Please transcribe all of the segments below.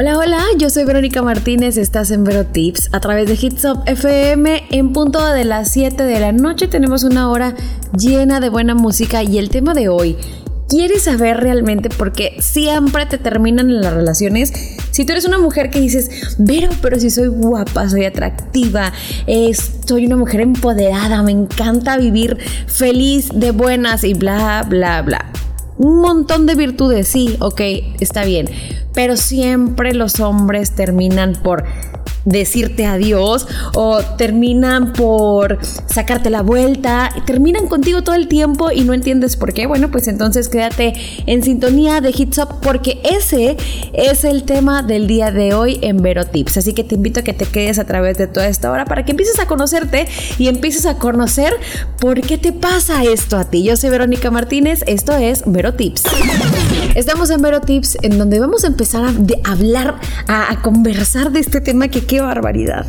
Hola, hola, yo soy Verónica Martínez, estás en Vero Tips a través de Hits Up FM en punto de las 7 de la noche tenemos una hora llena de buena música y el tema de hoy ¿Quieres saber realmente por qué siempre te terminan en las relaciones? Si tú eres una mujer que dices, Vero, pero si soy guapa, soy atractiva, soy una mujer empoderada, me encanta vivir feliz, de buenas y bla, bla, bla. Un montón de virtudes, sí, ok, está bien. Pero siempre los hombres terminan por decirte adiós o terminan por sacarte la vuelta, terminan contigo todo el tiempo y no entiendes por qué. Bueno, pues entonces quédate en sintonía de Hits Up porque ese es el tema del día de hoy en Vero Tips. Así que te invito a que te quedes a través de toda esta hora para que empieces a conocerte y empieces a conocer por qué te pasa esto a ti. Yo soy Verónica Martínez, esto es Vero Tips. Estamos en Vero Tips en donde vamos a empezar a hablar, a, conversar de este tema que qué barbaridad.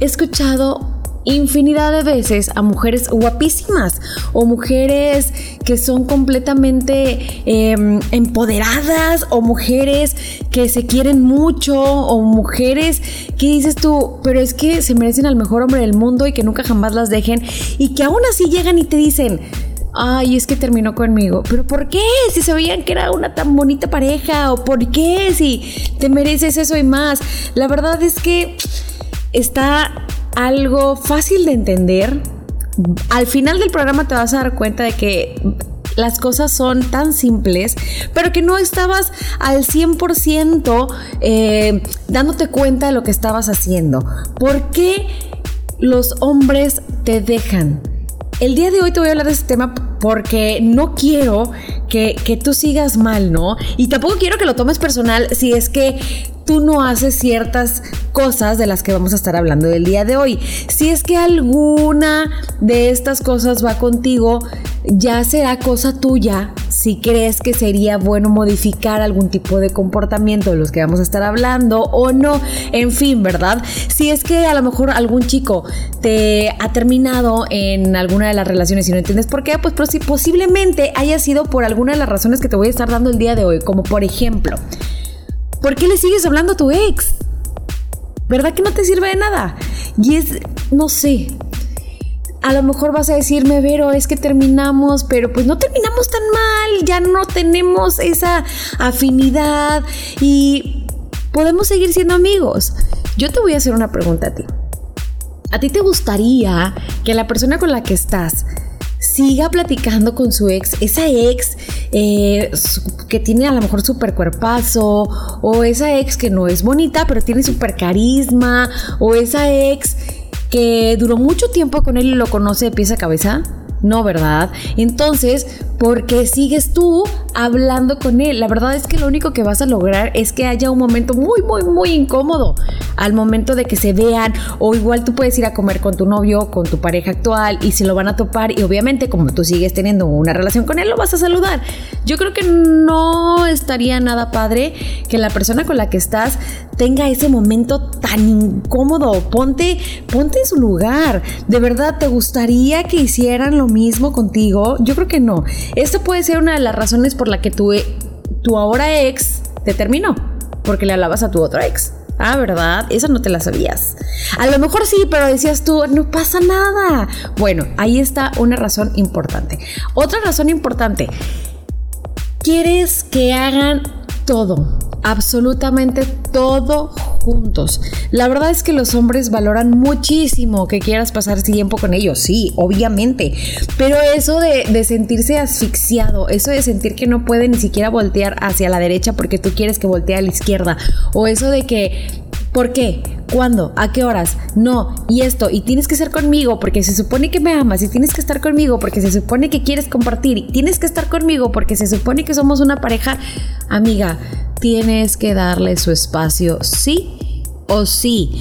He escuchado infinidad de veces a mujeres guapísimas o mujeres que son completamente em, empoderadas o mujeres que se quieren mucho o mujeres que dices tú, pero es que se merecen al mejor hombre del mundo y que nunca jamás las dejen y que aún así llegan y te dicen, ay, es que terminó conmigo. ¿Pero por qué? Si se veían que era una tan bonita pareja, o por qué si te mereces eso y más. La verdad es que está algo fácil de entender. Al final del programa te vas a dar cuenta de que las cosas son tan simples, pero que no estabas al 100% eh, dándote cuenta de lo que estabas haciendo. ¿Por qué los hombres te dejan? El día de hoy te voy a hablar de este tema porque no quiero que, que, tú sigas mal, ¿no? Y tampoco quiero que lo tomes personal si es que tú no haces ciertas cosas de las que vamos a estar hablando del día de hoy. Si es que alguna de estas cosas va contigo, ya será cosa tuya si crees que sería bueno modificar algún tipo de comportamiento de los que vamos a estar hablando o no. En fin, ¿verdad? Si es que a lo mejor algún chico te ha terminado en alguna de las relaciones y no entiendes por qué, pues posiblemente haya sido por alguna de las razones que te voy a estar dando el día de hoy, como por ejemplo, ¿Por qué le sigues hablando a tu ex? ¿Verdad que no te sirve de nada? Y es, no sé, a lo mejor vas a decirme, Vero, es que terminamos, pero pues no terminamos tan mal, ya no tenemos esa afinidad y podemos seguir siendo amigos. Yo te voy a hacer una pregunta a ti. ¿A ti te gustaría que la persona con la que estás siga platicando con su ex, esa ex eh, que tiene a lo mejor súper cuerpazo, o esa ex que no es bonita, pero tiene súper carisma, o esa ex que duró mucho tiempo con él y lo conoce de pies a cabeza. No, ¿verdad? Entonces, ¿por qué sigues tú hablando con él? La verdad es que lo único que vas a lograr es que haya un momento muy, muy, muy incómodo al momento de que se vean o igual tú puedes ir a comer con tu novio, con tu pareja actual y se lo van a topar y obviamente como tú sigues teniendo una relación con él, lo vas a saludar. Yo creo que no estaría nada padre que la persona con la que estás tenga ese momento tan incómodo. Ponte, ponte en su lugar. ¿De verdad te gustaría que hicieran lo mismo contigo? Yo creo que no. Esto puede ser una de las razones por la que tu, tu ahora ex te terminó. Porque le hablabas a tu otro ex. Ah, ¿verdad? Eso no te la sabías. A lo mejor sí, pero decías tú, no pasa nada. Bueno, ahí está una razón importante. Otra razón importante. Quieres que hagan todo absolutamente todo juntos. La verdad es que los hombres valoran muchísimo que quieras pasar tiempo con ellos, sí, obviamente, pero eso de, de, sentirse asfixiado, eso de sentir que no puede ni siquiera voltear hacia la derecha porque tú quieres que voltee a la izquierda, o eso de que ¿Por qué? ¿Cuándo? ¿A qué horas? No, y esto, y tienes que ser conmigo porque se supone que me amas, y tienes que estar conmigo porque se supone que quieres compartir, y tienes que estar conmigo porque se supone que somos una pareja. Amiga, tienes que darle su espacio, sí o sí.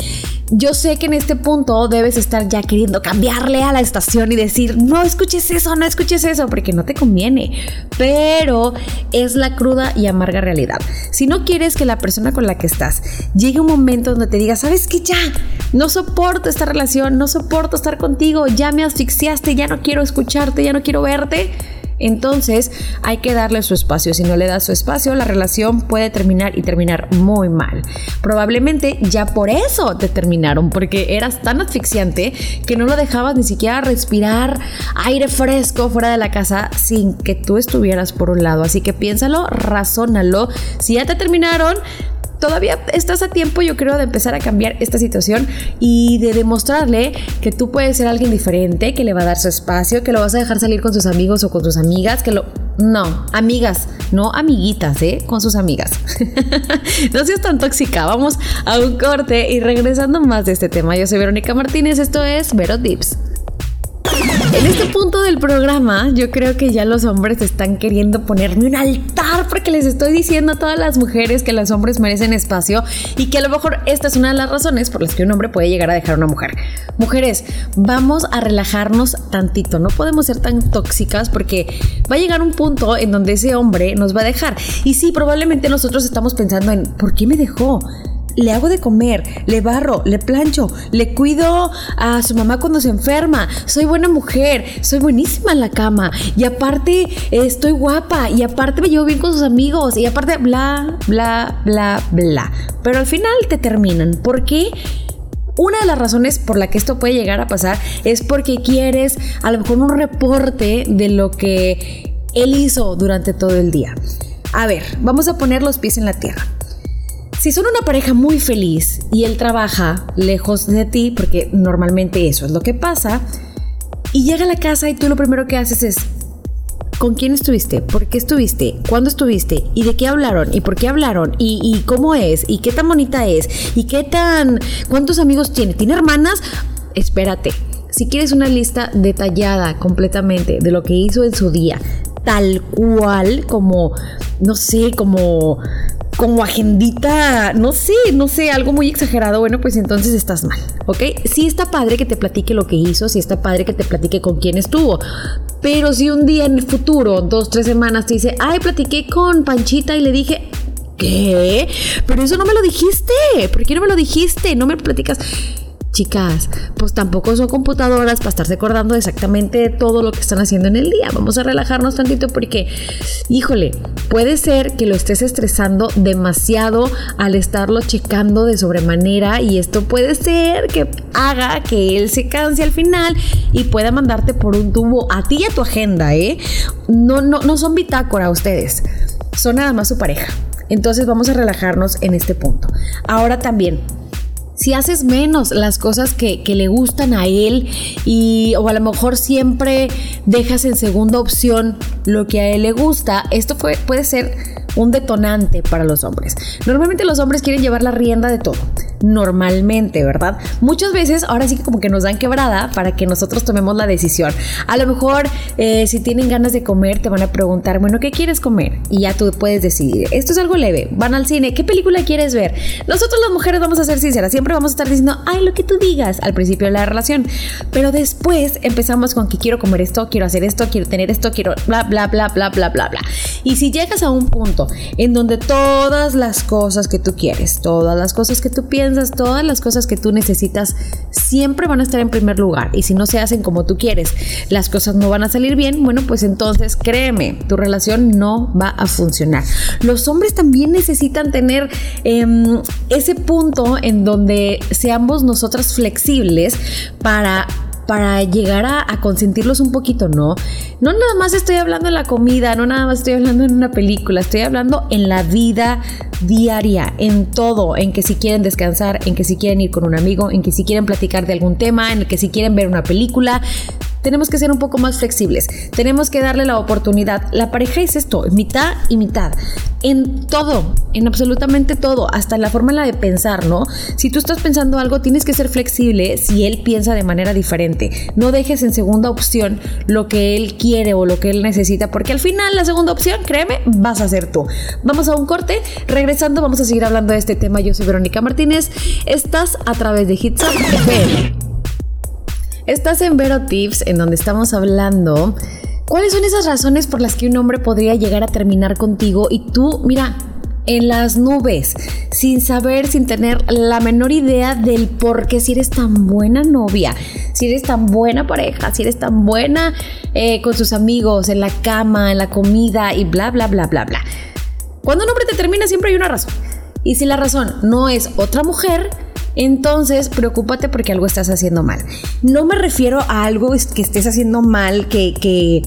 Yo sé que en este punto debes estar ya queriendo cambiarle a la estación y decir, no escuches eso, no escuches eso, porque no te conviene. Pero es la cruda y amarga realidad. Si no quieres que la persona con la que estás llegue un momento donde te diga, sabes que ya, no soporto esta relación, no soporto estar contigo, ya me asfixiaste, ya no quiero escucharte, ya no quiero verte Entonces hay que darle su espacio. Si no le das su espacio, la relación puede terminar y terminar muy mal. Probablemente ya por eso te terminaron, porque eras tan asfixiante que no lo dejabas ni siquiera respirar aire fresco fuera de la casa sin que tú estuvieras por un lado. Así que piénsalo, razónalo. Si ya te terminaron, todavía estás a tiempo, yo creo, de empezar a cambiar esta situación y de demostrarle que tú puedes ser alguien diferente, que le va a dar su espacio, que lo vas a dejar salir con sus amigos o con sus amigas, que lo... No, amigas, no amiguitas, ¿eh? Con sus amigas. no seas tan tóxica, vamos a un corte y regresando más de este tema. Yo soy Verónica Martínez, esto es Vero Tips. En este punto del programa, yo creo que ya los hombres están queriendo ponerme un altar porque les estoy diciendo a todas las mujeres que los hombres merecen espacio y que a lo mejor esta es una de las razones por las que un hombre puede llegar a dejar a una mujer. Mujeres, vamos a relajarnos tantito, no podemos ser tan tóxicas porque va a llegar un punto en donde ese hombre nos va a dejar. Y sí, probablemente nosotros estamos pensando en, ¿por qué me dejó? Le hago de comer, le barro, le plancho, le cuido a su mamá cuando se enferma, soy buena mujer, soy buenísima en la cama y aparte estoy guapa y aparte me llevo bien con sus amigos y aparte bla, bla, bla, bla. Pero al final te terminan. ¿Por qué? Una de las razones por la que esto puede llegar a pasar es porque quieres a lo mejor un reporte de lo que él hizo durante todo el día. A ver, vamos a poner los pies en la tierra. Si son una pareja muy feliz y él trabaja lejos de ti, porque normalmente eso es lo que pasa, y llega a la casa y tú lo primero que haces es, ¿con quién estuviste? ¿Por qué estuviste? ¿Cuándo estuviste? ¿Y de qué hablaron? ¿Y por qué hablaron? ¿Y, cómo es? ¿Y qué tan bonita es? ¿Y qué tan... ¿Cuántos amigos tiene? ¿Tiene hermanas? Espérate. Si quieres una lista detallada completamente de lo que hizo en su día, tal cual como, no sé, como como agendita, no sé, no sé, algo muy exagerado, bueno, pues entonces estás mal, ¿ok? Sí está padre que te platique lo que hizo, sí está padre que te platique con quién estuvo, pero si un día en el futuro, dos, tres semanas, te dice, ay, platiqué con Panchita y le dije, ¿qué? Pero eso no me lo dijiste, ¿por qué no me lo dijiste? No me platicas chicas, pues tampoco son computadoras para estarse acordando exactamente todo lo que están haciendo en el día. Vamos a relajarnos tantito porque, híjole, puede ser que lo estés estresando demasiado al estarlo checando de sobremanera y esto puede ser que haga que él se canse al final y pueda mandarte por un tubo a ti y a tu agenda, ¿eh? No, no, no son bitácora ustedes, son nada más su pareja. Entonces vamos a relajarnos en este punto. Ahora también, si haces menos las cosas que, le gustan a él y o a lo mejor siempre dejas en segunda opción lo que a él le gusta, esto puede ser un detonante para los hombres. Normalmente los hombres quieren llevar la rienda de todo normalmente, ¿verdad? Muchas veces ahora sí que como que nos dan quebrada para que nosotros tomemos la decisión. A lo mejor eh, si tienen ganas de comer te van a preguntar, bueno, ¿qué quieres comer? Y ya tú puedes decidir. Esto es algo leve. Van al cine, ¿qué película quieres ver? Nosotros las mujeres vamos a ser sinceras, siempre vamos a estar diciendo, ay, lo que tú digas al principio de la relación. Pero después empezamos con que quiero comer esto, quiero hacer esto, quiero tener esto, quiero bla, bla, bla, bla, bla, bla, bla. Y si llegas a un punto en donde todas las cosas que tú quieres, todas las cosas que tú piensas, todas las cosas que tú necesitas siempre van a estar en primer lugar. Y si no se hacen como tú quieres, las cosas no van a salir bien, bueno, pues entonces créeme, tu relación no va a funcionar. Los hombres también necesitan tener em, ese punto en donde seamos nosotras flexibles para para llegar a, consentirlos un poquito, ¿no? No nada más estoy hablando en la comida, no nada más estoy hablando en una película, estoy hablando en la vida diaria, en todo, en que si quieren descansar, en que si quieren ir con un amigo, en que si quieren platicar de algún tema, en que si quieren ver una película, tenemos que ser un poco más flexibles, tenemos que darle la oportunidad. La pareja es esto, mitad y mitad, en todo, en absolutamente todo, hasta la forma en la de pensar, ¿no? Si tú estás pensando algo, tienes que ser flexible si él piensa de manera diferente. No dejes en segunda opción lo que él quiere o lo que él necesita, porque al final la segunda opción, créeme, vas a ser tú. Vamos a un corte, regresando vamos a seguir hablando de este tema. Yo soy Verónica Martínez, estás a través de Hits FM. Estás en Vero Tips, en donde estamos hablando cuáles son esas razones por las que un hombre podría llegar a terminar contigo y tú, mira, en las nubes, sin saber, sin tener la menor idea del por qué si eres tan buena novia, si eres tan buena pareja, si eres tan buena eh, con sus amigos, en la cama, en la comida y bla, bla, bla, bla, bla. Cuando un hombre te termina siempre hay una razón. Y si la razón no es otra mujer, entonces preocúpate porque algo estás haciendo mal. No me refiero a algo que estés haciendo mal, que, que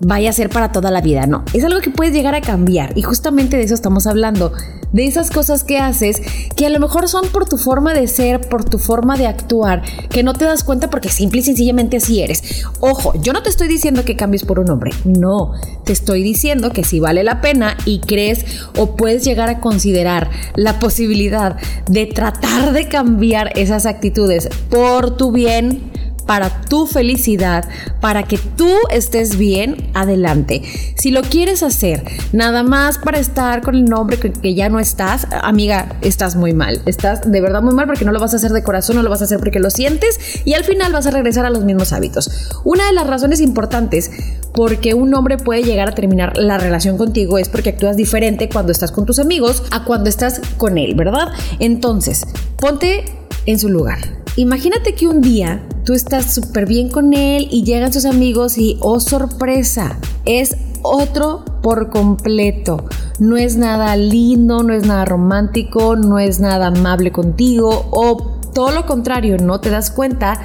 vaya a ser para toda la vida, no. Es algo que puedes llegar a cambiar y justamente de eso estamos hablando. De esas cosas que haces que a lo mejor son por tu forma de ser, por tu forma de actuar, que no te das cuenta porque simple y sencillamente así eres. Ojo, yo no te estoy diciendo que cambies por un hombre, no. Te estoy diciendo que si vale la pena y crees o puedes llegar a considerar la posibilidad de tratar de cambiar esas actitudes por tu bien, para tu felicidad, para que tú estés bien, adelante. Si lo quieres hacer nada más para estar con el nombre que, ya no estás, amiga, estás muy mal. Estás de verdad muy mal porque no lo vas a hacer de corazón, no lo vas a hacer porque lo sientes y al final vas a regresar a los mismos hábitos. Una de las razones importantes porque un hombre puede llegar a terminar la relación contigo es porque actúas diferente cuando estás con tus amigos a cuando estás con él, ¿verdad? Entonces, ponte en su lugar. Imagínate que un día tú estás súper bien con él y llegan sus amigos y, oh sorpresa, es otro por completo. No es nada lindo, no es nada romántico, no es nada amable contigo o todo lo contrario, no te das cuenta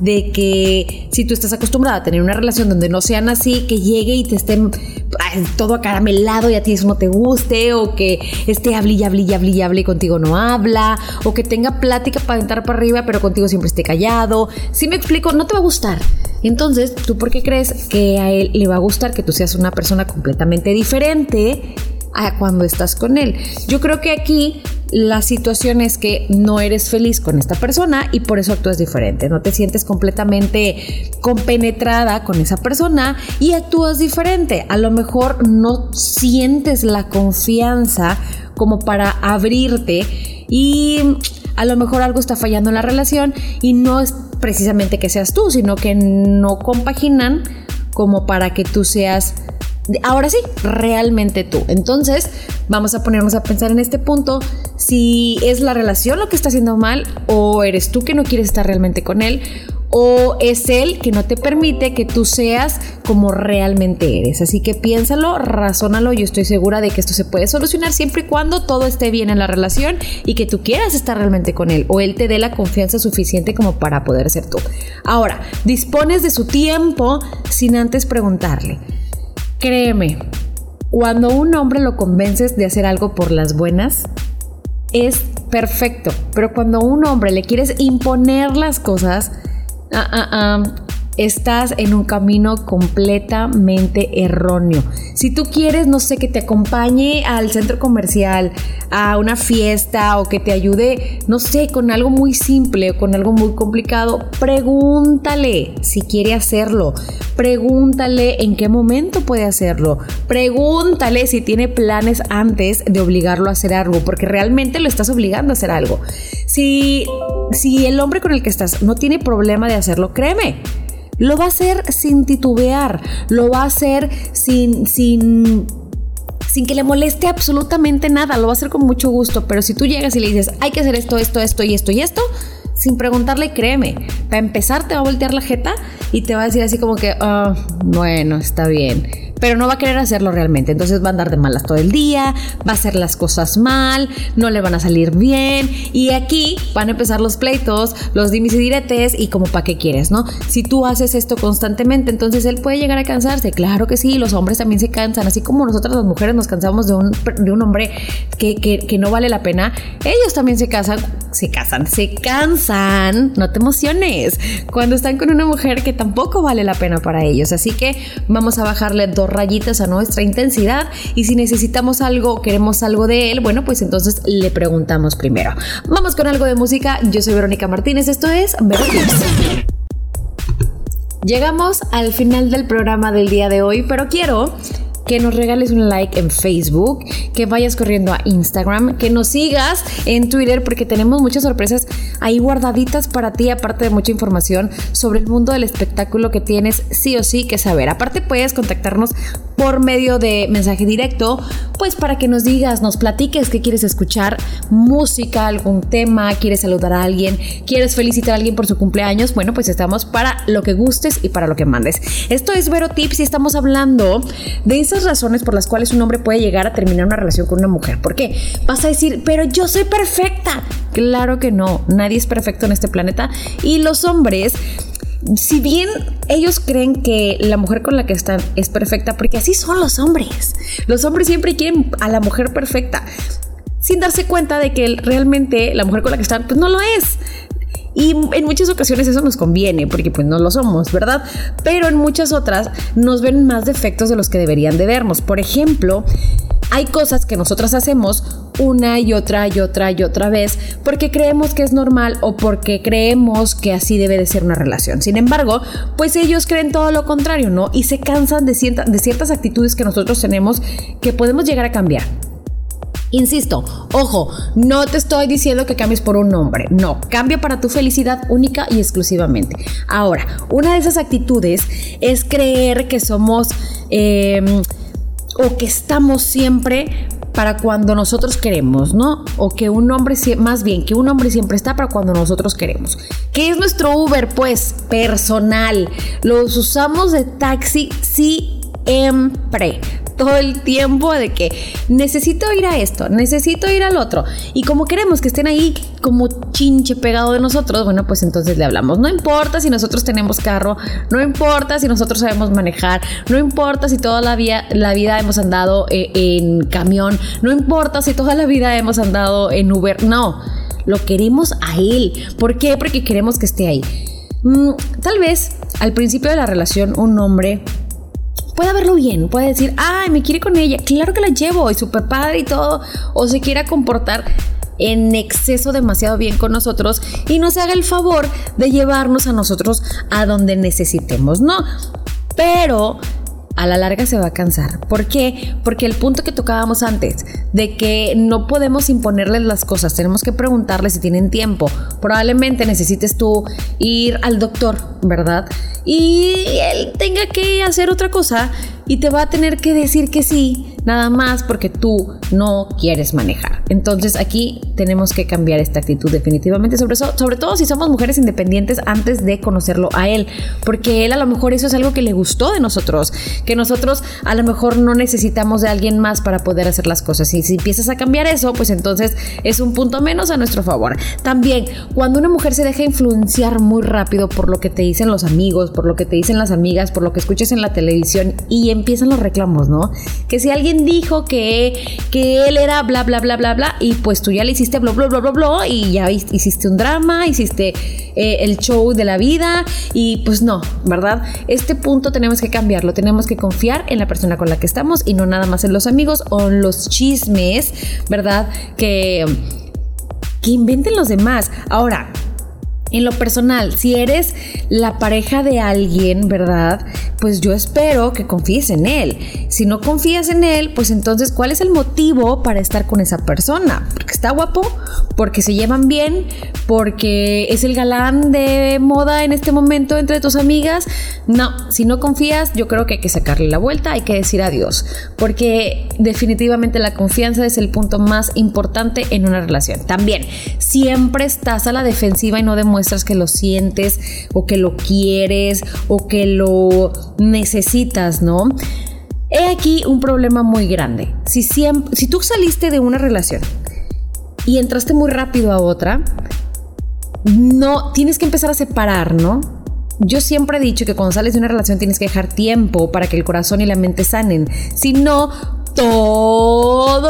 de que si tú estás acostumbrada a tener una relación donde no sean así, que llegue y te estén todo acaramelado y a ti eso no te guste, o que esté hable y hable y hable y hable y contigo no habla, o que tenga plática para entrar para arriba, pero contigo siempre esté callado. Si me explico, no te va a gustar. Entonces, ¿tú por qué crees que a él le va a gustar que tú seas una persona completamente diferente a cuando estás con él? Yo creo que aquí la situación es que no eres feliz con esta persona y por eso actúas diferente. No te sientes completamente compenetrada con esa persona y actúas diferente. A lo mejor no sientes la confianza como para abrirte y a lo mejor algo está fallando en la relación y no es precisamente que seas tú, sino que no compaginan como para que tú seas ahora sí, realmente tú. Entonces, vamos a ponernos a pensar en este punto si es la relación lo que está haciendo mal o eres tú que no quieres estar realmente con él o es él que no te permite que tú seas como realmente eres. Así que piénsalo, razónalo, yo estoy segura de que esto se puede solucionar siempre y cuando todo esté bien en la relación y que tú quieras estar realmente con él o él te dé la confianza suficiente como para poder ser tú. Ahora, dispones de su tiempo sin antes preguntarle. Créeme, cuando un hombre lo convences de hacer algo por las buenas, es perfecto. Pero cuando a un hombre le quieres imponer las cosas, ah, ah, ah, estás en un camino completamente erróneo. Si tú quieres, no sé, que te acompañe al centro comercial, a una fiesta o que te ayude, no sé, con algo muy simple o con algo muy complicado, pregúntale si quiere hacerlo. Pregúntale en qué momento puede hacerlo. Pregúntale si tiene planes antes de obligarlo a hacer algo, porque realmente lo estás obligando a hacer algo. Si, si el hombre con el que estás no tiene problema de hacerlo, créeme lo va a hacer sin titubear, lo va a hacer sin, sin, sin que le moleste absolutamente nada, lo va a hacer con mucho gusto, pero si tú llegas y le dices, hay que hacer esto, esto, esto y esto y esto, sin preguntarle, créeme, para empezar te va a voltear la jeta y te va a decir así como que, ah, bueno, está bien pero no va a querer hacerlo realmente. Entonces va a andar de malas todo el día, va a hacer las cosas mal, no le van a salir bien. Y aquí van a empezar los pleitos, los dimis y diretes y como para qué quieres, ¿no? Si tú haces esto constantemente, entonces él puede llegar a cansarse. Claro que sí, los hombres también se cansan, así como nosotras las mujeres nos cansamos de un, de un hombre que, que no vale la pena, ellos también se casan, se casan, se cansan, no te emociones, cuando están con una mujer que tampoco vale la pena para ellos. Así que vamos a bajarle dos rayitas a nuestra intensidad y si necesitamos algo, queremos algo de él, bueno, pues entonces le preguntamos primero. Vamos con algo de música. Yo soy Verónica Martínez, esto es Vero Llegamos al final del programa del día de hoy, pero quiero que nos regales un like en Facebook, que vayas corriendo a Instagram, que nos sigas en Twitter porque tenemos muchas sorpresas ahí guardaditas para ti, aparte de mucha información sobre el mundo del espectáculo que tienes sí o sí que saber. Aparte puedes contactarnos por medio de mensaje directo, pues para que nos digas, nos platiques que quieres escuchar, música, algún tema, quieres saludar a alguien, quieres felicitar a alguien por su cumpleaños, bueno, pues estamos para lo que gustes y para lo que mandes. Esto es Vero Tips y estamos hablando de esas razones por las cuales un hombre puede llegar a terminar una relación con una mujer. ¿Por qué? Vas a decir, pero yo soy perfecta. Claro que no, nadie es perfecto en este planeta y los hombres si bien ellos creen que la mujer con la que están es perfecta, porque así son los hombres. Los hombres siempre quieren a la mujer perfecta, sin darse cuenta de que realmente la mujer con la que están, pues no lo es. Y en muchas ocasiones eso nos conviene, porque pues no lo somos, ¿verdad? Pero en muchas otras nos ven más defectos de los que deberían de vernos. Por ejemplo, hay cosas que nosotras hacemos una y otra y otra y otra vez porque creemos que es normal o porque creemos que así debe de ser una relación. Sin embargo, pues ellos creen todo lo contrario, ¿no? Y se cansan de, de ciertas actitudes que nosotros tenemos que podemos llegar a cambiar. Insisto, ojo, no te estoy diciendo que cambies por un hombre, no, cambia para tu felicidad única y exclusivamente. Ahora, una de esas actitudes es creer que somos... Em, o que estamos siempre para cuando nosotros queremos, ¿no? O que un hombre, más bien, que un hombre siempre está para cuando nosotros queremos. ¿Qué es nuestro Uber? Pues personal. Los usamos de taxi siempre todo el tiempo de que necesito ir a esto, necesito ir al otro. Y como queremos que estén ahí como chinche pegado de nosotros, bueno, pues entonces le hablamos. No importa si nosotros tenemos carro, no importa si nosotros sabemos manejar, no importa si toda la, vida, la vida hemos andado eh, en camión, no importa si toda la vida hemos andado en Uber, no. Lo queremos a él. ¿Por qué? Porque queremos que esté ahí. Mm, tal vez al principio de la relación un hombre puede verlo bien, puede decir, ay, me quiere con ella, claro que la llevo, es súper padre y todo, o se quiera comportar en exceso demasiado bien con nosotros y nos haga el favor de llevarnos a nosotros a donde necesitemos, ¿no? Pero a la larga se va a cansar. ¿Por qué? Porque el punto que tocábamos antes, de que no podemos imponerles las cosas, tenemos que preguntarles si tienen tiempo. Probablemente necesites tú ir al doctor, ¿verdad? Y él tenga que hacer otra cosa y te va a tener que decir que sí, nada más porque tú no quieres manejar. Entonces aquí tenemos que cambiar esta actitud definitivamente, sobre, sobre todo si somos mujeres independientes antes de conocerlo a él, porque él a lo mejor eso es algo que le gustó de nosotros, que nosotros a lo mejor no necesitamos de alguien más para poder hacer las cosas. Y si empiezas a cambiar eso, pues entonces es un punto menos a nuestro favor. También, cuando una mujer se deja influenciar muy rápido por lo que te dicen los amigos, por lo que te dicen las amigas, por lo que escuchas en la televisión y empiezan los reclamos, ¿no? Que si alguien dijo que, que él era bla, bla, bla, bla, bla, y pues tú ya le hiciste bla, bla, bla, bla, bla, y ya hiciste un drama, hiciste eh, el show de la vida, y pues no, ¿verdad? Este punto tenemos que cambiarlo, tenemos que confiar en la persona con la que estamos y no nada más en los amigos o en los chismes, ¿verdad? Que, que inventen los demás. Ahora, en lo personal, si eres la pareja de alguien, ¿verdad? Pues yo espero que confíes en él. Si no confías en él, pues entonces, ¿cuál es el motivo para estar con esa persona? Porque está guapo, porque se llevan bien, porque es el galán de moda en este momento entre tus amigas. No, si no confías, yo creo que hay que sacarle la vuelta, hay que decir adiós, porque definitivamente la confianza es el punto más importante en una relación. También, siempre estás a la defensiva y no demuestras muestras que lo sientes o que lo quieres o que lo necesitas, ¿no? He aquí un problema muy grande. Si, si tú saliste de una relación y entraste muy rápido a otra, no tienes que empezar a separar, ¿no? Yo siempre he dicho que cuando sales de una relación tienes que dejar tiempo para que el corazón y la mente sanen. Si no, todo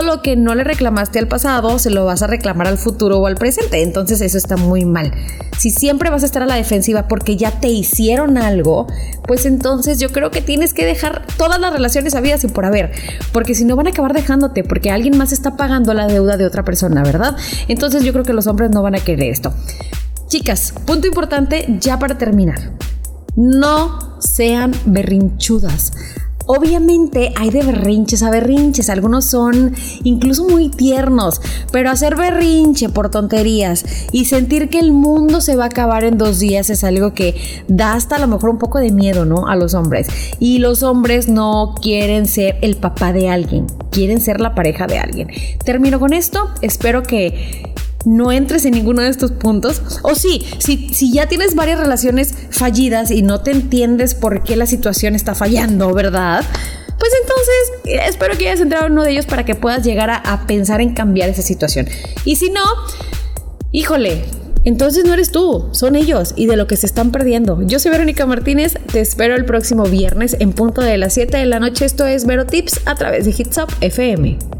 lo que no le reclamaste al pasado se lo vas a reclamar al futuro o al presente. Entonces eso está muy mal. Si siempre vas a estar a la defensiva porque ya te hicieron algo, pues entonces yo creo que tienes que dejar todas las relaciones habidas y por haber. Porque si no van a acabar dejándote porque alguien más está pagando la deuda de otra persona, ¿verdad? Entonces yo creo que los hombres no van a querer esto. Chicas, punto importante ya para terminar. No sean berrinchudas Obviamente hay de berrinches a berrinches, algunos son incluso muy tiernos, pero hacer berrinche por tonterías y sentir que el mundo se va a acabar en dos días es algo que da hasta a lo mejor un poco de miedo, ¿no? A los hombres. Y los hombres no quieren ser el papá de alguien, quieren ser la pareja de alguien. Termino con esto, espero que no entres en ninguno de estos puntos. O sí, si, ya tienes varias relaciones fallidas y no te entiendes por qué la situación está fallando, ¿verdad? Pues entonces espero que hayas entrado en uno de ellos para que puedas llegar a, a pensar en cambiar esa situación. Y si no, híjole, entonces no eres tú, son ellos y de lo que se están perdiendo. Yo soy Verónica Martínez, te espero el próximo viernes en punto de las 7 de la noche. Esto es Vero Tips a través de Hits Up FM.